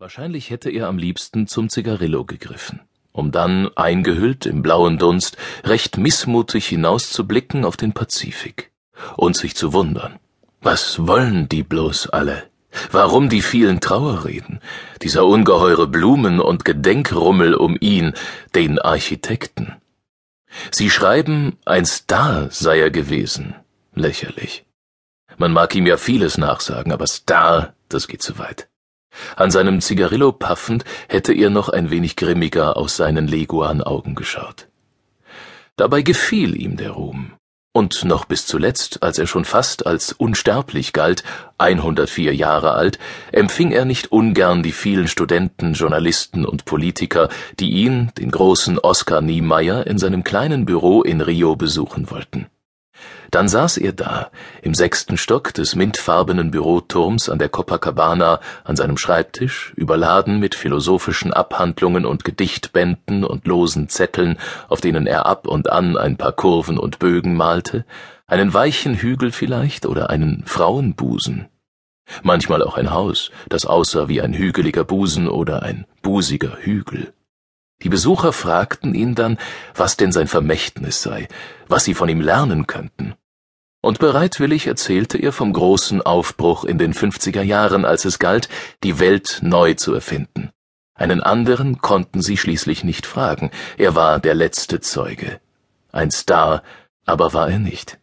Wahrscheinlich hätte er am liebsten zum Zigarillo gegriffen, um dann, eingehüllt im blauen Dunst, recht missmutig hinauszublicken auf den Pazifik und sich zu wundern. Was wollen die bloß alle? Warum die vielen Trauerreden, dieser ungeheure Blumen- und Gedenkrummel um ihn, den Architekten? Sie schreiben, ein Star sei er gewesen. Lächerlich. Man mag ihm ja vieles nachsagen, aber Star, das geht zu weit. An seinem Zigarillo paffend hätte er noch ein wenig grimmiger aus seinen Leguan-Augen geschaut. Dabei gefiel ihm der Ruhm. Und noch bis zuletzt, als er schon fast als unsterblich galt, 104 Jahre alt, empfing er nicht ungern die vielen Studenten, Journalisten und Politiker, die ihn, den großen Oskar Niemeyer, in seinem kleinen Büro in Rio besuchen wollten. Dann saß er da, im sechsten Stock des mintfarbenen Büroturms an der Copacabana, an seinem Schreibtisch, überladen mit philosophischen Abhandlungen und Gedichtbänden und losen Zetteln, auf denen er ab und an ein paar Kurven und Bögen malte, einen weichen Hügel vielleicht oder einen Frauenbusen. Manchmal auch ein Haus, das aussah wie ein hügeliger Busen oder ein busiger Hügel. Die Besucher fragten ihn dann, was denn sein Vermächtnis sei, was sie von ihm lernen könnten. Und bereitwillig erzählte er vom großen Aufbruch in den 50er Jahren, als es galt, die Welt neu zu erfinden. Einen anderen konnten sie schließlich nicht fragen, er war der letzte Zeuge. Ein Star, aber war er nicht.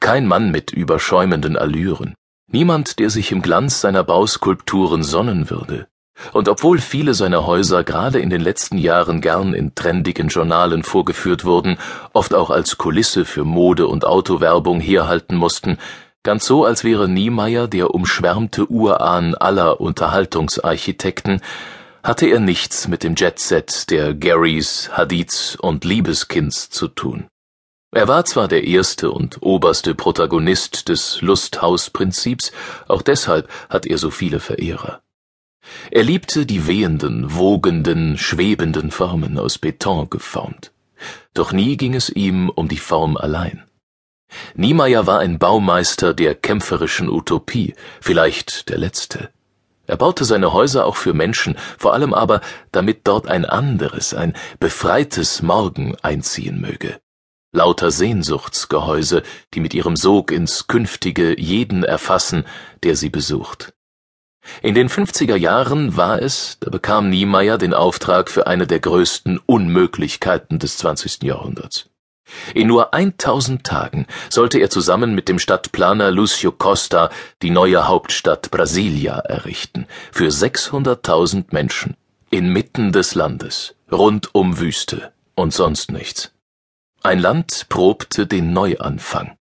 Kein Mann mit überschäumenden Allüren, niemand, der sich im Glanz seiner Bauskulpturen sonnen würde. Und obwohl viele seiner Häuser gerade in den letzten Jahren gern in trendigen Journalen vorgeführt wurden, oft auch als Kulisse für Mode- und Autowerbung herhalten mussten, ganz so, als wäre Niemeyer der umschwärmte Urahn aller Unterhaltungsarchitekten, hatte er nichts mit dem Jetset der Garys, Hadids und Liebeskinds zu tun. Er war zwar der erste und oberste Protagonist des Lusthausprinzips, auch deshalb hat er so viele Verehrer. Er liebte die wehenden, wogenden, schwebenden Formen aus Beton geformt. Doch nie ging es ihm um die Form allein. Niemeyer war ein Baumeister der kämpferischen Utopie, vielleicht der letzte. Er baute seine Häuser auch für Menschen, vor allem aber, damit dort ein anderes, ein befreites Morgen einziehen möge. Lauter Sehnsuchtsgehäuse, die mit ihrem Sog ins Künftige jeden erfassen, der sie besucht. In den 50er Jahren war es, da bekam Niemeyer den Auftrag für eine der größten Unmöglichkeiten des 20. Jahrhunderts. In nur 1000 Tagen sollte er zusammen mit dem Stadtplaner Lucio Costa die neue Hauptstadt Brasilia errichten, für 600.000 Menschen, inmitten des Landes, rund um Wüste und sonst nichts. Ein Land probte den Neuanfang.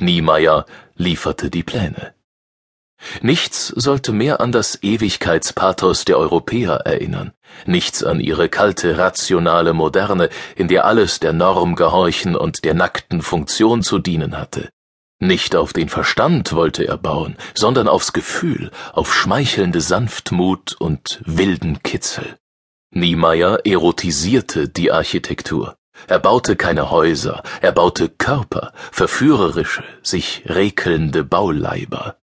Niemeyer lieferte die Pläne. Nichts sollte mehr an das Ewigkeitspathos der Europäer erinnern, nichts an ihre kalte, rationale Moderne, in der alles der Norm gehorchen und der nackten Funktion zu dienen hatte. Nicht auf den Verstand wollte er bauen, sondern aufs Gefühl, auf schmeichelnde Sanftmut und wilden Kitzel. Niemeyer erotisierte die Architektur. Er baute keine Häuser, er baute Körper, verführerische, sich rekelnde Bauleiber.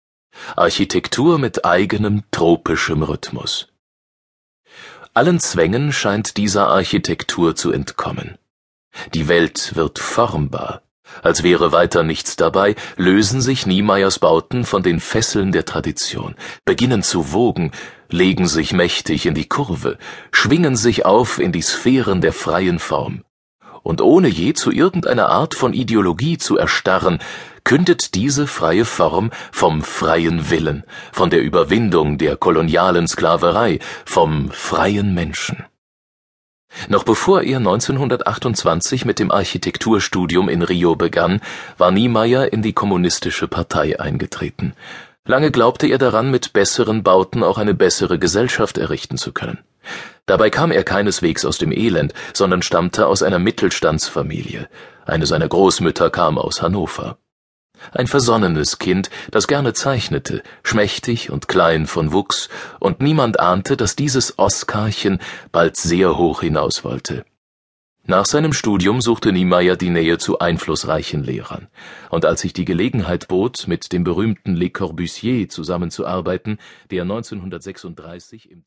Architektur mit eigenem tropischem Rhythmus. Allen Zwängen scheint dieser Architektur zu entkommen. Die Welt wird formbar. Als wäre weiter nichts dabei, lösen sich Niemeyers Bauten von den Fesseln der Tradition, beginnen zu wogen, legen sich mächtig in die Kurve, schwingen sich auf in die Sphären der freien Form. Und ohne je zu irgendeiner Art von Ideologie zu erstarren, kündet diese freie Form vom freien Willen, von der Überwindung der kolonialen Sklaverei, vom freien Menschen. Noch bevor er 1928 mit dem Architekturstudium in Rio begann, war Niemeyer in die kommunistische Partei eingetreten. Lange glaubte er daran, mit besseren Bauten auch eine bessere Gesellschaft errichten zu können. Dabei kam er keineswegs aus dem Elend, sondern stammte aus einer Mittelstandsfamilie. Eine seiner Großmütter kam aus Hannover. Ein versonnenes Kind, das gerne zeichnete, schmächtig und klein von Wuchs, und niemand ahnte, dass dieses Oskarchen bald sehr hoch hinaus wollte. Nach seinem Studium suchte Niemeyer die Nähe zu einflussreichen Lehrern, und als sich die Gelegenheit bot, mit dem berühmten Le Corbusier zusammenzuarbeiten, der 1936 im